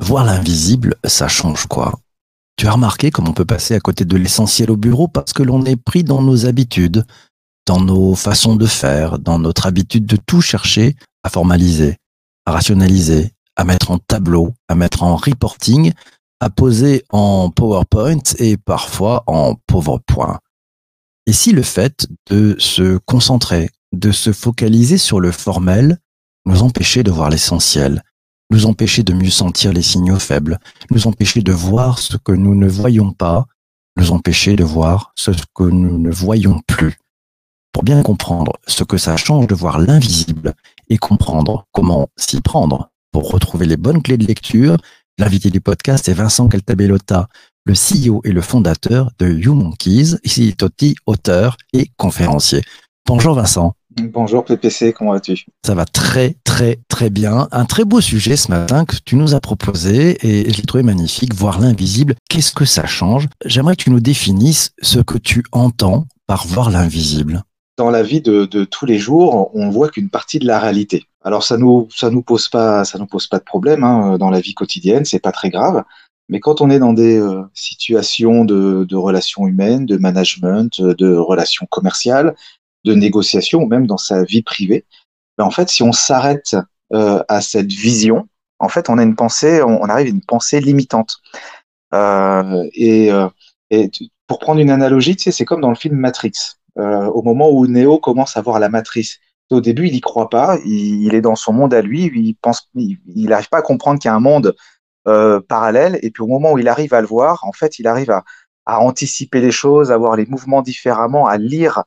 Voir l'invisible, ça change quoi? Tu as remarqué comme on peut passer à côté de l'essentiel au bureau parce que l'on est pris dans nos habitudes, dans nos façons de faire, dans notre habitude de tout chercher à formaliser, à rationaliser, à mettre en tableau, à mettre en reporting, à poser en PowerPoint et parfois en PowerPoint. Et si le fait de se concentrer, de se focaliser sur le formel nous empêchait de voir l'essentiel, nous empêchait de mieux sentir les signaux faibles, nous empêchait de voir ce que nous ne voyons pas, nous empêchait de voir ce que nous ne voyons plus. Pour bien comprendre ce que ça change de voir l'invisible et comprendre comment s'y prendre pour retrouver les bonnes clés de lecture, l'invité du podcast est Vincent Caltabellota, le CEO et le fondateur de YouMonkeys, ici Totti, auteur et conférencier. Bonjour Vincent. Bonjour PPC, comment vas-tu? Ça va très très très bien. Un très beau sujet ce matin que tu nous as proposé et je l'ai trouvé magnifique, voir l'invisible. Qu'est-ce que ça change? J'aimerais que tu nous définisses ce que tu entends par voir l'invisible. Dans la vie de, de tous les jours, on voit qu'une partie de la réalité. Alors ça nous ça nous pose pas ça nous pose pas de problème hein, dans la vie quotidienne, c'est pas très grave. Mais quand on est dans des euh, situations de, relations humaines, de management, de relations commerciales, de négociations, ou même dans sa vie privée, ben en fait, si on s'arrête euh, à cette vision, en fait, on a une pensée, on, arrive à une pensée limitante. Euh, et, euh, pour prendre une analogie, tu sais, c'est comme dans le film Matrix. Euh, au moment où Neo commence à voir la matrice, au début, il y croit pas. Il, il, est dans son monde à lui. Il pense, il n'arrive pas à comprendre qu'il y a un monde euh, parallèle. Et puis au moment où il arrive à le voir, en fait, il arrive à, à anticiper les choses, à voir les mouvements différemment, à lire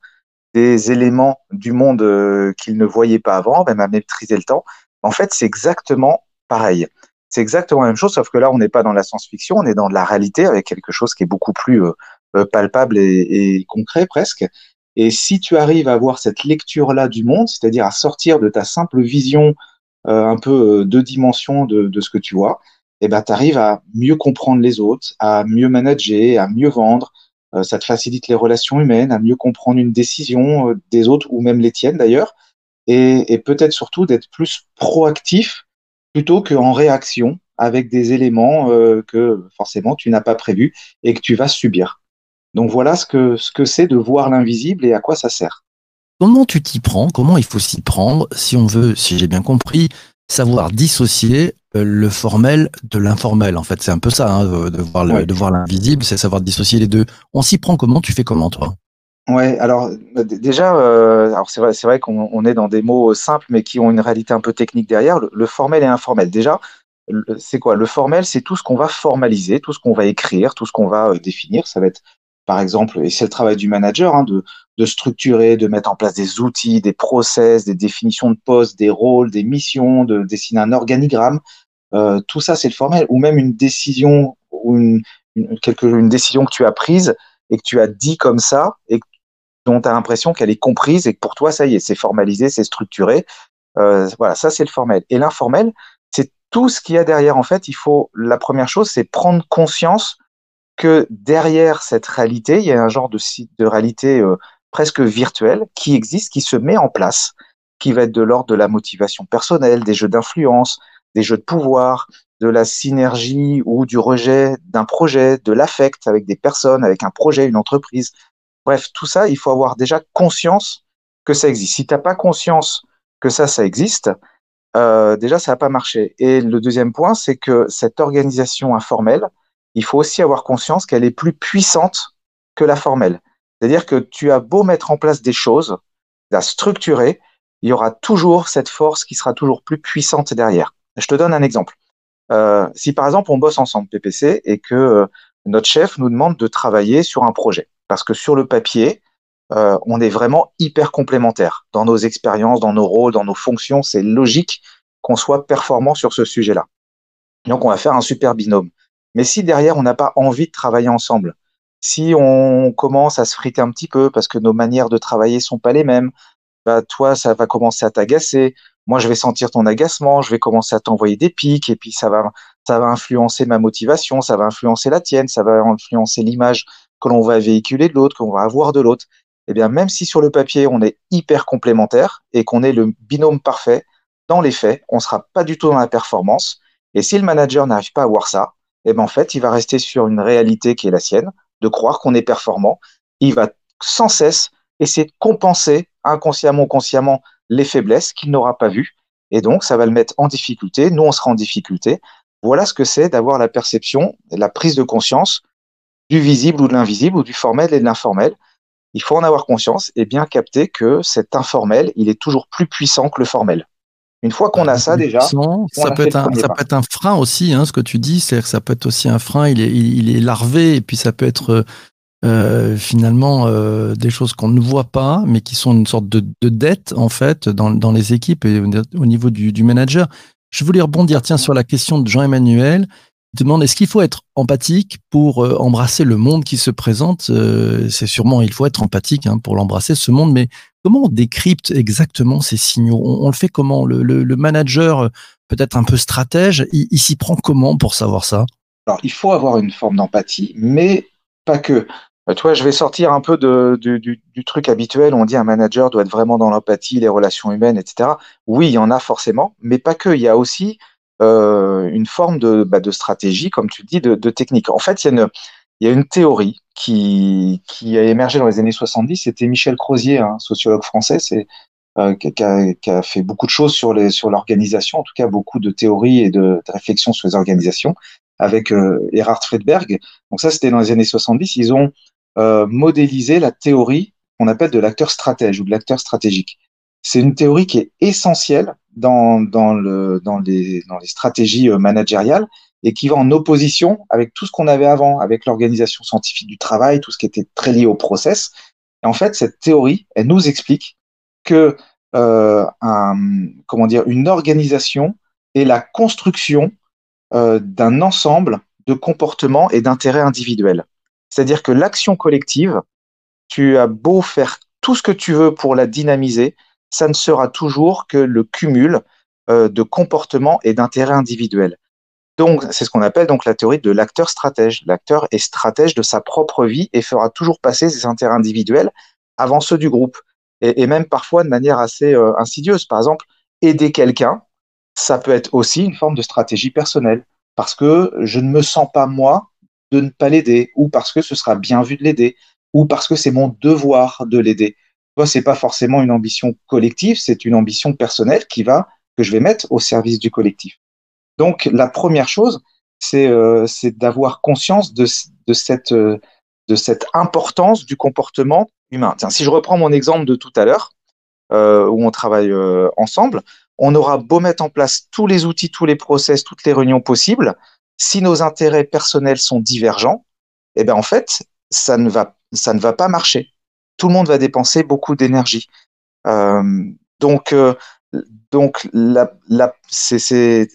des éléments du monde euh, qu'il ne voyait pas avant, même à maîtriser le temps. En fait, c'est exactement pareil. C'est exactement la même chose, sauf que là, on n'est pas dans la science-fiction, on est dans de la réalité avec quelque chose qui est beaucoup plus euh, palpable et, et concret presque. Et si tu arrives à avoir cette lecture-là du monde, c'est-à-dire à sortir de ta simple vision euh, un peu deux dimensions de, de, ce que tu vois, eh ben, tu arrives à mieux comprendre les autres, à mieux manager, à mieux vendre. Euh, ça te facilite les relations humaines, à mieux comprendre une décision euh, des autres ou même les tiennes d'ailleurs. Et, peut-être surtout d'être plus proactif plutôt qu'en réaction avec des éléments euh, que forcément tu n'as pas prévus et que tu vas subir. Donc voilà ce que ce que c'est de voir l'invisible et à quoi ça sert. Comment tu t'y prends? Comment il faut s'y prendre? Si on veut, si j'ai bien compris, savoir dissocier le formel de l'informel. En fait, c'est un peu ça, hein, de voir ouais. l'invisible, c'est savoir dissocier les deux. On s'y prend comment? Tu fais comment toi? Ouais, alors déjà, euh, alors c'est vrai, c'est vrai qu'on on est dans des mots simples, mais qui ont une réalité un peu technique derrière. Le, le formel et informel. Déjà, c'est quoi? Le formel, c'est tout ce qu'on va formaliser, tout ce qu'on va écrire, tout ce qu'on va euh, définir. Ça va être par exemple, et c'est le travail du manager, hein, de, de, structurer, de mettre en place des outils, des process, des définitions de postes, des rôles, des missions, de dessiner un organigramme. Euh, tout ça, c'est le formel. Ou même une décision, ou une, une, quelque, une décision que tu as prise et que tu as dit comme ça et dont tu as l'impression qu'elle est comprise et que pour toi, ça y est, c'est formalisé, c'est structuré. Euh, voilà, ça, c'est le formel. Et l'informel, c'est tout ce qu'il y a derrière. En fait, il faut, la première chose, c'est prendre conscience que derrière cette réalité, il y a un genre de, de réalité euh, presque virtuelle qui existe, qui se met en place, qui va être de l'ordre de la motivation personnelle, des jeux d'influence, des jeux de pouvoir, de la synergie ou du rejet d'un projet, de l'affect avec des personnes, avec un projet, une entreprise. Bref, tout ça, il faut avoir déjà conscience que ça existe. Si tu n'as pas conscience que ça, ça existe, euh, déjà, ça va pas marcher. Et le deuxième point, c'est que cette organisation informelle, il faut aussi avoir conscience qu'elle est plus puissante que la formelle. C'est-à-dire que tu as beau mettre en place des choses, la structurer, il y aura toujours cette force qui sera toujours plus puissante derrière. Je te donne un exemple. Euh, si par exemple on bosse ensemble PPC et que euh, notre chef nous demande de travailler sur un projet, parce que sur le papier, euh, on est vraiment hyper complémentaires dans nos expériences, dans nos rôles, dans nos fonctions. C'est logique qu'on soit performant sur ce sujet-là. Donc on va faire un super binôme. Mais si derrière, on n'a pas envie de travailler ensemble, si on commence à se friter un petit peu parce que nos manières de travailler sont pas les mêmes, bah, toi, ça va commencer à t'agacer. Moi, je vais sentir ton agacement, je vais commencer à t'envoyer des pics et puis ça va, ça va influencer ma motivation, ça va influencer la tienne, ça va influencer l'image que l'on va véhiculer de l'autre, qu'on va avoir de l'autre. eh bien, même si sur le papier, on est hyper complémentaire et qu'on est le binôme parfait, dans les faits, on sera pas du tout dans la performance. Et si le manager n'arrive pas à voir ça, eh ben, en fait, il va rester sur une réalité qui est la sienne, de croire qu'on est performant. Il va sans cesse essayer de compenser inconsciemment ou consciemment les faiblesses qu'il n'aura pas vues. Et donc, ça va le mettre en difficulté. Nous, on sera en difficulté. Voilà ce que c'est d'avoir la perception, la prise de conscience du visible ou de l'invisible, ou du formel et de l'informel. Il faut en avoir conscience et bien capter que cet informel, il est toujours plus puissant que le formel. Une fois qu'on a ça déjà, ça, peut être, un, ça peut être un frein aussi, hein, ce que tu dis, c'est-à-dire que ça peut être aussi un frein, il est, il est larvé, et puis ça peut être euh, finalement euh, des choses qu'on ne voit pas, mais qui sont une sorte de, de dette en fait dans, dans, les équipes et au niveau du, du, manager. Je voulais rebondir tiens sur la question de Jean-Emmanuel. Il demande est-ce qu'il faut être empathique pour euh, embrasser le monde qui se présente? Euh, C'est sûrement il faut être empathique hein, pour l'embrasser ce monde, mais comment on décrypte exactement ces signaux? On, le fait comment? Le, manager peut-être un peu stratège, il, s'y prend comment pour savoir ça? Alors il faut avoir une forme d'empathie, mais pas que. Euh, vois, je vais sortir un peu du, du, truc habituel. On dit un manager doit être vraiment dans l'empathie, les relations humaines, etc. Oui, il y en a forcément, mais pas que. Il y a aussi euh, une forme de, bah, de, stratégie, comme tu dis, de, technique. En fait, il y a une, théorie qui, qui a émergé dans les années 70. C'était Michel Crozier, un sociologue français, euh, qui, a, fait beaucoup de choses sur l'organisation, en tout cas beaucoup de théories et de, réflexions sur les organisations avec euh, Erhard Friedberg. Donc ça, c'était dans les années 70. Ils ont modéliser la théorie qu'on appelle de l'acteur stratège ou de l'acteur stratégique. C'est une théorie qui est essentielle dans, dans, le, dans, les, dans les stratégies euh, managériales et qui va en opposition avec tout ce qu'on avait avant, avec l'organisation scientifique du travail, tout ce qui était très lié au process. Et en fait, cette théorie, elle nous explique que euh, comment dire, une organisation est la construction euh, d'un ensemble de comportements et d'intérêts individuels. C'est-à-dire que l'action collective, tu as beau faire tout ce que tu veux pour la dynamiser, ça ne sera toujours que le cumul euh, de comportements et d'intérêts individuels. Donc, c'est ce qu'on appelle donc la théorie de l'acteur stratège. L'acteur est stratège de sa propre vie et fera toujours passer ses intérêts individuels avant ceux du groupe. Et, même parfois de manière assez euh, insidieuse. Par exemple, aider quelqu'un, ça peut être aussi une forme de stratégie personnelle. Parce que je ne me sens pas, moi, de ne pas l'aider, ou parce que ce sera bien vu de l'aider, ou parce que c'est mon devoir de l'aider. Toi, c'est pas forcément une ambition collective, c'est une ambition personnelle qui va que je vais mettre au service du collectif. Donc, la première chose, c'est euh, d'avoir conscience de, de cette euh, de cette importance du comportement humain. Si je reprends mon exemple de tout à l'heure, euh, où on travaille ensemble, on aura beau mettre en place tous les outils, tous les process, toutes les réunions possibles, si nos intérêts personnels sont divergents, eh ben en fait, ça ne va pas marcher. Tout le monde va dépenser beaucoup d'énergie. Euh, donc, euh, c'est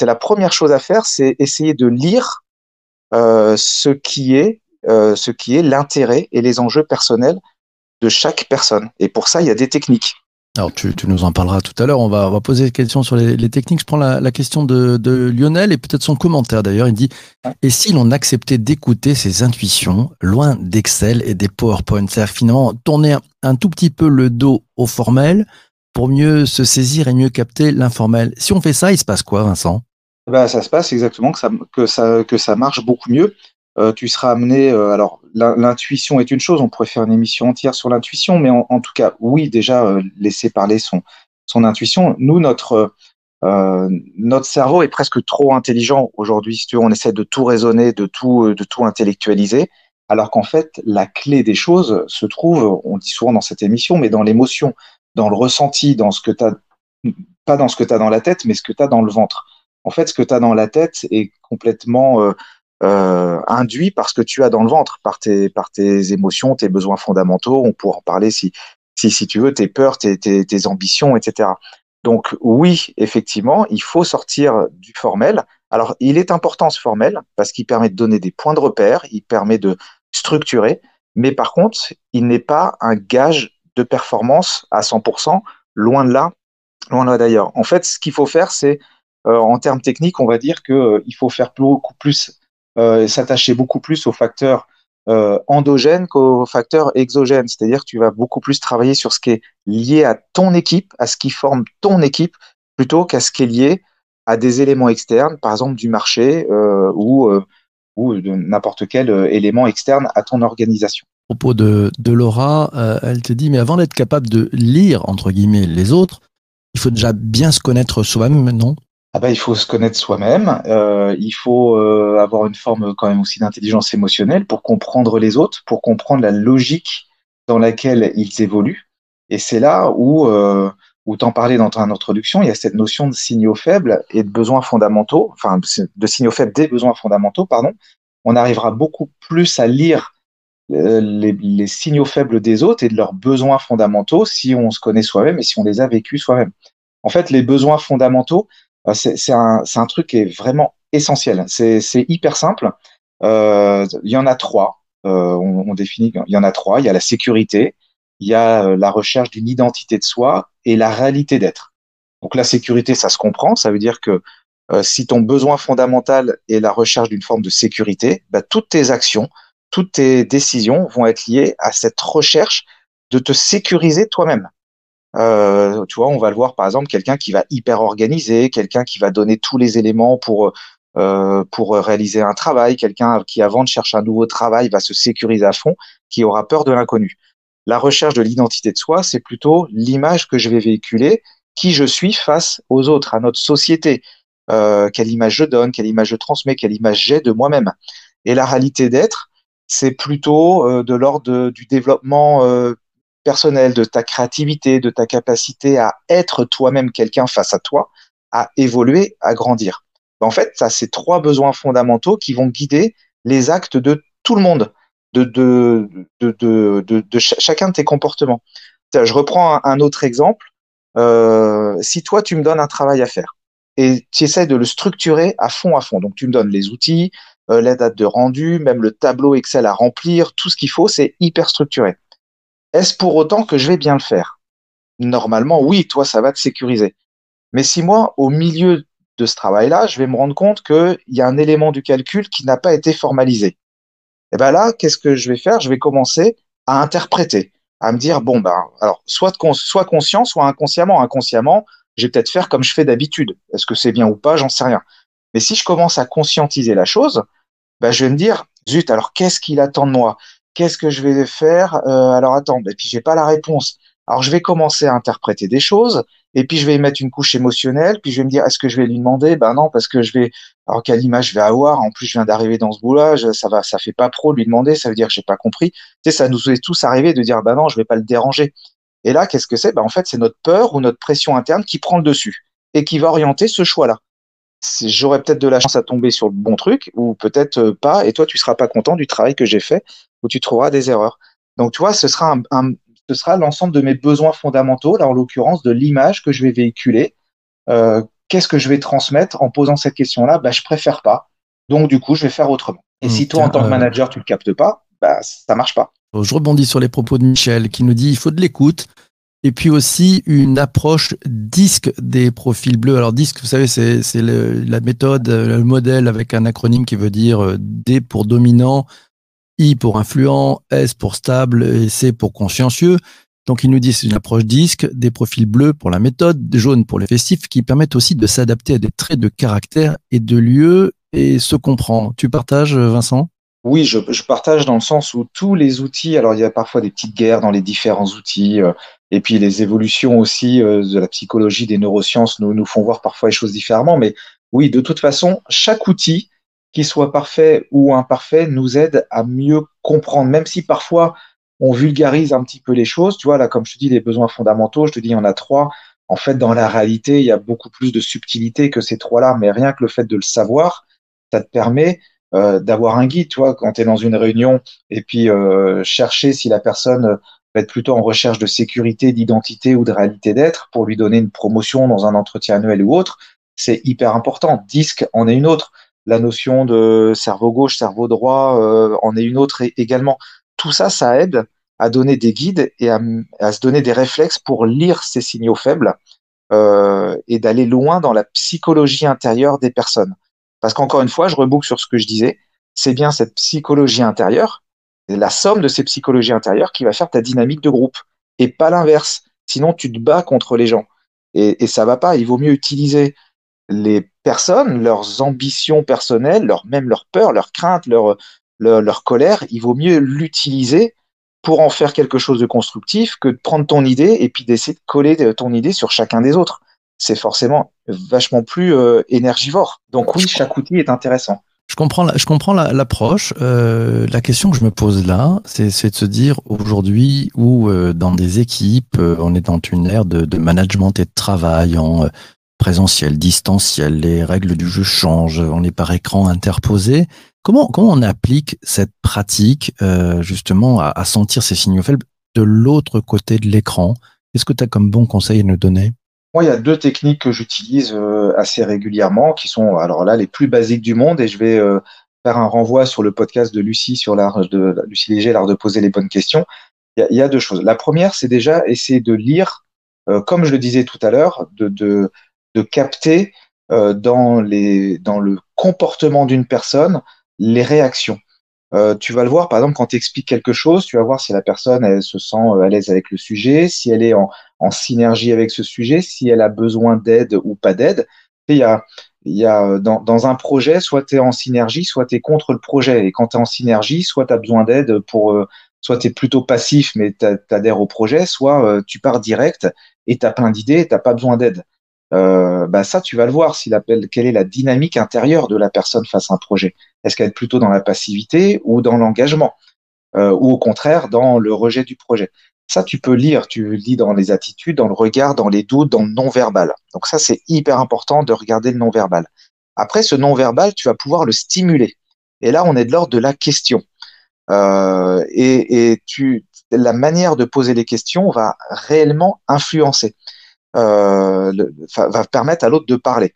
la première chose à faire, c'est essayer de lire euh, ce qui est l'intérêt et les enjeux personnels de chaque personne. Et pour ça, il y a des techniques. Alors, tu, nous en parleras tout à l'heure. On va, poser des questions sur les, techniques. Je prends la, question de, Lionel et peut-être son commentaire d'ailleurs. Il dit Et si l'on acceptait d'écouter ses intuitions, loin d'Excel et des PowerPoint C'est-à-dire finalement tourner un, tout petit peu le dos au formel pour mieux se saisir et mieux capter l'informel. Si on fait ça, il se passe quoi, Vincent? Ben, Ça se passe exactement que ça marche beaucoup mieux. Euh, tu seras amené. Euh, alors, l'intuition est une chose, on pourrait faire une émission entière sur l'intuition, mais en, tout cas, oui, déjà, euh, laisser parler son, son intuition. Nous, notre, notre cerveau est presque trop intelligent aujourd'hui. Si tu veux, on essaie de tout raisonner, de tout, de tout intellectualiser, alors qu'en fait, la clé des choses se trouve, on dit souvent dans cette émission, mais dans l'émotion, dans le ressenti, dans ce que tu as, pas dans ce que tu as dans la tête, mais ce que tu as dans le ventre. En fait, ce que tu as dans la tête est complètement euh, induit par ce que tu as dans le ventre, par tes, par tes émotions, tes besoins fondamentaux. On pourra en parler si, si, si tu veux, tes peurs, tes, tes, tes ambitions, etc. Donc oui, effectivement, il faut sortir du formel. Alors, il est important ce formel parce qu'il permet de donner des points de repère, il permet de structurer, mais par contre, il n'est pas un gage de performance à 100%, loin de là, loin de là d'ailleurs. En fait, ce qu'il faut faire, c'est, euh, en termes techniques, on va dire qu'il euh, faut faire beaucoup plus euh, s'attacher beaucoup plus aux facteurs euh, endogène qu'aux facteurs exogènes. C'est-à-dire que tu vas beaucoup plus travailler sur ce qui est lié à ton équipe, à ce qui forme ton équipe, plutôt qu'à ce qui est lié à des éléments externes, par exemple du marché euh, ou, ou de n'importe quel élément externe à ton organisation. À propos de, de Laura, elle te dit, mais avant d'être capable de lire, entre guillemets, les autres, il faut déjà bien se connaître soi-même, non? Ah bah, il faut se connaître soi-même, euh, il faut euh, avoir une forme quand même aussi d'intelligence émotionnelle pour comprendre les autres, pour comprendre la logique dans laquelle ils évoluent. Et c'est là où, euh, où t'en parlais dans ton introduction, il y a cette notion de signaux faibles et de besoins fondamentaux, enfin de signaux faibles des besoins fondamentaux, pardon. On arrivera beaucoup plus à lire euh, les, les signaux faibles des autres et de leurs besoins fondamentaux si on se connaît soi-même et si on les a vécus soi-même. En fait, les besoins fondamentaux, euh, c'est c'est un, truc qui est vraiment essentiel. C'est hyper simple. Euh, Il y en a trois. Euh, on, définit. Il y en a trois. Il y a la sécurité, il y a euh, la recherche d'une identité de soi et la réalité d'être. Donc la sécurité, ça se comprend. Ça veut dire que euh, si ton besoin fondamental est la recherche d'une forme de sécurité, bah, toutes tes actions, toutes tes décisions vont être liées à cette recherche de te sécuriser toi-même. Euh, tu vois, on va le voir par exemple, quelqu'un qui va hyper organiser, quelqu'un qui va donner tous les éléments pour euh, pour réaliser un travail, quelqu'un qui avant de chercher un nouveau travail va se sécuriser à fond, qui aura peur de l'inconnu. La recherche de l'identité de soi, c'est plutôt l'image que je vais véhiculer, qui je suis face aux autres, à notre société, euh, quelle image je donne, quelle image je transmets, quelle image j'ai de moi-même. Et la réalité d'être, c'est plutôt euh, de l'ordre du développement euh, personnel, de ta créativité, de ta capacité à être toi-même quelqu'un face à toi, à évoluer, à grandir. En fait, ça, c'est trois besoins fondamentaux qui vont guider les actes de tout le monde, de, de, de, de, de, de ch- chacun de tes comportements. Je reprends un, un autre exemple. Euh, si toi, tu me donnes un travail à faire et tu essaies de le structurer à fond, à fond, donc tu me donnes les outils, euh, la date de rendu, même le tableau Excel à remplir, tout ce qu'il faut, c'est hyper structuré. Est-ce pour autant que je vais bien le faire? Normalement, oui, toi, ça va te sécuriser. Mais si moi, au milieu de ce travail-là, je vais me rendre compte qu'il y a un élément du calcul qui n'a pas été formalisé. Et ben là, qu'est-ce que je vais faire? Je vais commencer à interpréter, à me dire bon ben, alors soit soit conscient, soit inconsciemment. Inconsciemment, je vais peut-être faire comme je fais d'habitude. Est-ce que c'est bien ou pas? J'en sais rien. Mais si je commence à conscientiser la chose, ben, je vais me dire zut. Alors qu'est-ce qu'il attend de moi? Qu'est-ce que je vais faire Euh, Alors attends, et puis j'ai pas la réponse. Alors je vais commencer à interpréter des choses, et puis je vais y mettre une couche émotionnelle, puis je vais me dire est-ce que je vais lui demander? Ben non, parce que je vais alors quelle image je vais avoir? En plus, je viens d'arriver dans ce boulot, ça va, ça fait pas pro lui demander. Ça veut dire que j'ai pas compris. Tu sais, ça nous est tous arrivé de dire bah non, je vais pas le déranger. Et là, qu'est-ce que c'est? Bah en fait, c'est notre peur ou notre pression interne qui prend le dessus et qui va orienter ce choix-là. J'aurais peut-être de la chance à tomber sur le bon truc ou peut-être euh, pas. Et toi, tu seras pas content du travail que j'ai fait ou tu trouveras des erreurs. Donc, tu vois, ce sera un, un- ce sera l'ensemble de mes besoins fondamentaux, là en l'occurrence de l'image que je vais véhiculer. Euh, Qu'est-ce que je vais transmettre en posant cette question-là? Bah, je préfère pas. Donc, du coup, je vais faire autrement. Et si toi, en tant que euh, manager, tu le captes pas, bah, ça marche pas. Je rebondis sur les propos de Michel qui nous dit il faut de l'écoute et puis aussi une approche disque des profils bleus. Alors disque, vous savez, c'est la méthode, le modèle avec un acronyme qui veut dire euh, D pour dominant, I pour influent, S pour stable et C pour consciencieux. Donc il nous dit c'est une approche disque, des profils bleus pour la méthode, des jaunes pour les festifs, qui permettent aussi de s'adapter à des traits de caractère et de lieu et se comprend. Tu partages, Vincent? Oui, je, partage dans le sens où tous les outils, alors il y a parfois des petites guerres dans les différents outils, euh, et puis les évolutions aussi euh, de la psychologie, des neurosciences nous, nous font voir parfois les choses différemment, mais oui, de toute façon, chaque outil, qu'il soit parfait ou imparfait, nous aide à mieux comprendre, même si parfois on vulgarise un petit peu les choses, tu vois, là, comme je te dis, les besoins fondamentaux, je te dis, il y en a trois. En fait, dans la réalité, il y a beaucoup plus de subtilité que ces trois-là, mais rien que le fait de le savoir, ça te permet euh, d'avoir un guide, tu vois, quand tu es dans une réunion et puis euh, chercher si la personne va être plutôt en recherche de sécurité, d'identité ou de réalité d'être pour lui donner une promotion dans un entretien annuel ou autre, c'est hyper important. Disque en est une autre. La notion de cerveau gauche, cerveau droit euh, en est une autre également. Tout ça, ça aide à donner des guides et à, à se donner des réflexes pour lire ces signaux faibles et d'aller loin dans la psychologie intérieure des personnes. Parce qu'encore une fois, je reboucle sur ce que je disais, c'est bien cette psychologie intérieure, la somme de ces psychologies intérieures qui va faire ta dynamique de groupe et pas l'inverse. Sinon, tu te bats contre les gens et, ça va pas. Il vaut mieux utiliser les personnes, leurs ambitions personnelles, leur, même leurs peurs, leurs craintes, leur, leur, leur colère. Il vaut mieux l'utiliser pour en faire quelque chose de constructif que de prendre ton idée et puis d'essayer de coller ton idée sur chacun des autres. C'est forcément vachement plus euh, énergivore. Donc oui, chaque outil est intéressant. Je comprends, la, je comprends l'approche. La, euh, la question que je me pose là, c'est de se dire aujourd'hui où euh, dans des équipes, euh, on est dans une ère de, de, management et de travail en euh, présentiel, distanciel, les règles du jeu changent, on est par écran interposé. Comment, comment on applique cette pratique euh, justement à, à, sentir ces signaux faibles de l'autre côté de l'écran? Qu'est-ce que tu as comme bon conseil à nous donner? Moi, il y a deux techniques que j'utilise euh, assez régulièrement, qui sont alors là les plus basiques du monde, et je vais euh, faire un renvoi sur le podcast de Lucie sur l'art de Lucie Léger, l'art de poser les bonnes questions. Il y y a deux choses. La première, c'est déjà essayer de lire, euh, comme je le disais tout à l'heure, de, de, de capter euh, dans les dans le comportement d'une personne les réactions. Euh, tu vas le voir, par exemple, quand tu expliques quelque chose, tu vas voir si la personne elle se sent à l'aise avec le sujet, si elle est en, en synergie avec ce sujet, si elle a besoin d'aide ou pas d'aide. Dans, un projet, soit tu es en synergie, soit tu es contre le projet. Et quand tu es en synergie, soit tu as besoin d'aide pour, euh, soit tu es plutôt passif, mais tu adhères au projet, soit euh, tu pars direct et tu as plein d'idées et tu pas besoin d'aide. Euh, bah ça, tu vas le voir, s'il appelle, quelle est la dynamique intérieure de la personne face à un projet. Est-ce qu'elle est plutôt dans la passivité ou dans l'engagement? Ou au contraire dans le rejet du projet? Ça, tu peux lire, tu lis dans les attitudes, dans le regard, dans les doutes, dans le non-verbal. Donc ça, c'est hyper important de regarder le non-verbal. Après, ce non-verbal, tu vas pouvoir le stimuler. Et là, on est de l'ordre de la question. Euh, et, la manière de poser les questions va réellement influencer, euh, le, va permettre à l'autre de parler.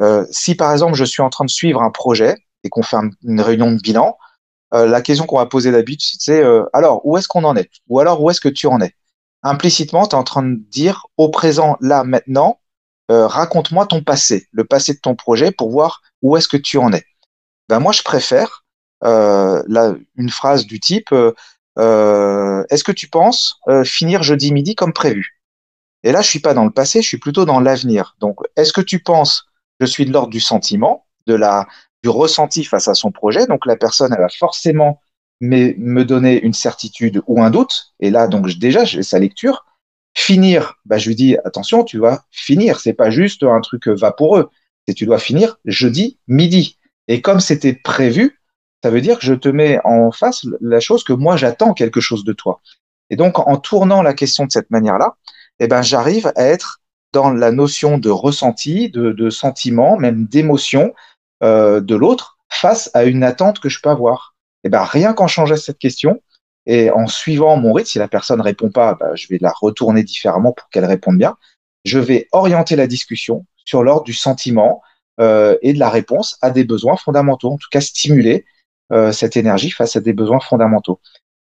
Euh, si par exemple, je suis en train de suivre un projet et qu'on fait une réunion de bilan, euh, la question qu'on va poser d'habitude, c'est euh, alors, où est-ce qu'on en est? Ou alors, où est-ce que tu en es? Implicitement, tu es en train de dire au présent, là, maintenant, euh, raconte-moi ton passé, le passé de ton projet pour voir où est-ce que tu en es. Ben, moi, je préfère une phrase du type Est-ce que tu penses finir jeudi midi comme prévu? Et là, je suis pas dans le passé, je suis plutôt dans l'avenir. Donc, est-ce que tu penses je suis de l'ordre du sentiment, de la, du ressenti face à son projet. Donc la personne, elle va forcément me, donner une certitude ou un doute. Et là, donc déjà, j'ai sa lecture. Finir, bah, je lui dis attention, tu dois finir. C'est pas juste un truc vaporeux. C'est tu dois finir jeudi midi. Et comme c'était prévu, ça veut dire que je te mets en face la chose que moi j'attends quelque chose de toi. Et donc en tournant la question de cette manière-là, eh ben j'arrive à être dans la notion de ressenti, de, de sentiment, même d'émotion, euh, de l'autre face à une attente que je peux avoir. Et ben rien qu'en changeant cette question et en suivant mon rythme, si la personne répond pas, ben, je vais la retourner différemment pour qu'elle réponde bien. Je vais orienter la discussion sur l'ordre du sentiment euh, et de la réponse à des besoins fondamentaux, en tout cas stimuler euh, cette énergie face à des besoins fondamentaux.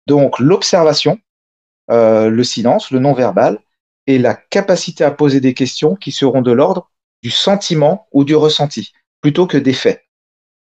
Donc l'observation, le silence, le non-verbal et la capacité à poser des questions qui seront de l'ordre du sentiment ou du ressenti plutôt que des faits.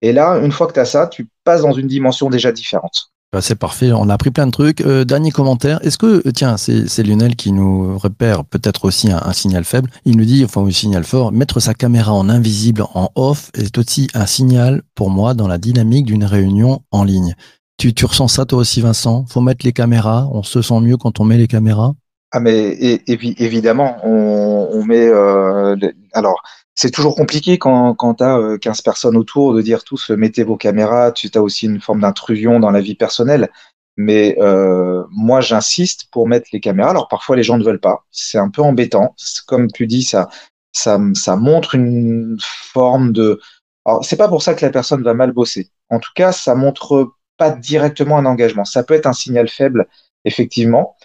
Et là, une fois que tu as ça, tu passes dans une dimension déjà différente. Bah, c'est parfait, on a appris plein de trucs. Euh, dernier commentaire, est-ce que, euh, tiens, c'est Lionel qui nous repère peut-être aussi un, signal faible. Il nous dit, enfin un signal fort, mettre sa caméra en invisible, en off, est aussi un signal pour moi dans la dynamique d'une réunion en ligne. Tu, tu ressens ça toi aussi Vincent? Faut mettre les caméras, on se sent mieux quand on met les caméras? Ah mais et, et, évidemment, on, on met... Euh, alors c'est toujours compliqué quand, quand tu as 15 personnes autour de dire tous mettez vos caméras, tu as aussi une forme d'intrusion dans la vie personnelle. Mais euh, moi, j'insiste pour mettre les caméras. Alors parfois, les gens ne veulent pas. C'est un peu embêtant. Comme tu dis, ça, ça, ça montre une forme de. Alors, c'est pas pour ça que la personne va mal bosser. En tout cas, ça montre pas directement un engagement. Ça peut être un signal faible, effectivement.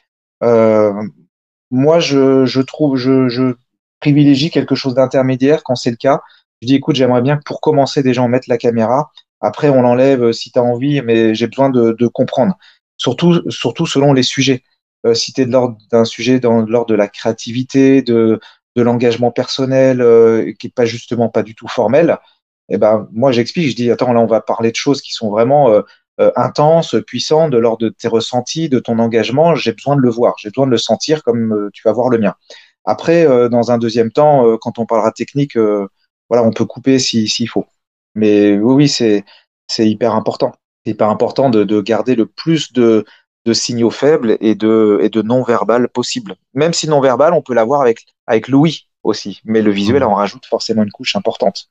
Euh, moi, je, je trouve, je, je privilégie quelque chose d'intermédiaire quand c'est le cas. Je dis, écoute, j'aimerais bien que pour commencer, des gens mettent la caméra. Après, on l'enlève euh, si tu as envie, mais j'ai besoin de, de, comprendre. Surtout, surtout selon les sujets. Euh, si tu es de l'ordre d'un sujet dans l'ordre de la créativité, de, de l'engagement personnel, euh, qui est pas justement pas du tout formel, eh ben, moi, j'explique, je dis, attends, là, on va parler de choses qui sont vraiment euh, euh, intense, puissant, de l'ordre de tes ressentis, de ton engagement, j'ai besoin de le voir, j'ai besoin de le sentir comme euh, tu vas voir le mien. Après, euh, dans un deuxième temps, quand on parlera technique, voilà, on peut couper s'il si, faut. Mais oui, oui, c'est c'est hyper important. C'est hyper important de, de, garder le plus de, de signaux faibles et de, et de non-verbal possible. Même si non-verbal, on peut l'avoir avec, avec l'ouïe aussi. Mais le visuel en rajoute forcément une couche importante.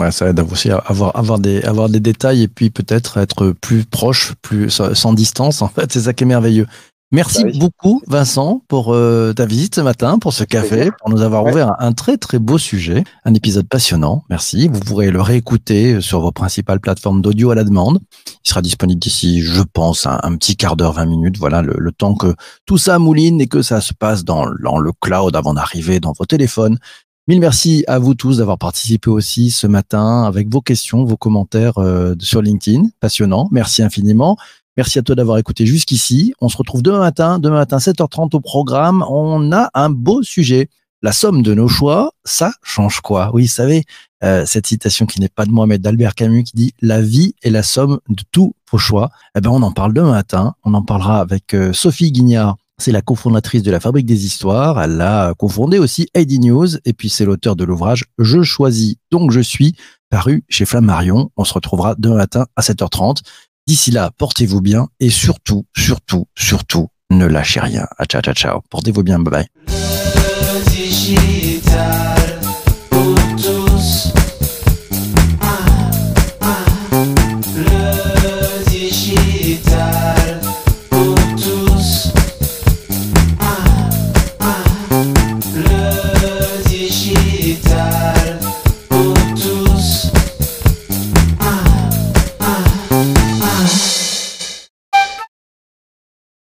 Ouais, ça aide aussi à avoir, avoir, des, avoir des détails et puis peut-être être plus proche, plus sans distance. En fait, c'est ça qui est merveilleux. Merci bah beaucoup, Vincent, pour euh, ta visite ce matin, pour ce café, pour nous avoir ouvert un, très très beau sujet, un épisode passionnant. Merci. Vous pourrez le réécouter sur vos principales plateformes d'audio à la demande. Il sera disponible d'ici, je pense, un, petit quart d'heure, 20 minutes. Voilà, le, temps que tout ça mouline et que ça se passe dans, dans le cloud avant d'arriver dans vos téléphones. Mille merci à vous tous d'avoir participé aussi ce matin avec vos questions, vos commentaires euh, sur LinkedIn. Passionnant. Merci infiniment. Merci à toi d'avoir écouté jusqu'ici. On se retrouve demain matin, demain matin 7h30 au programme. On a un beau sujet. La somme de nos choix, ça change quoi? Oui, vous savez, euh, cette citation qui n'est pas de moi, mais d'Albert Camus qui dit « La vie est la somme de tous vos choix ». Eh ben, on en parle demain matin. On en parlera avec euh, Sophie Guignard c'est la cofondatrice de la Fabrique des Histoires. Elle a cofondé aussi AD News et puis c'est l'auteur de l'ouvrage Je choisis donc je suis paru chez Flammarion. On se retrouvera demain matin à 7h30. D'ici là, portez-vous bien et surtout, surtout, surtout, ne lâchez rien. ciao, ciao, ciao. Portez-vous bien. Bye bye.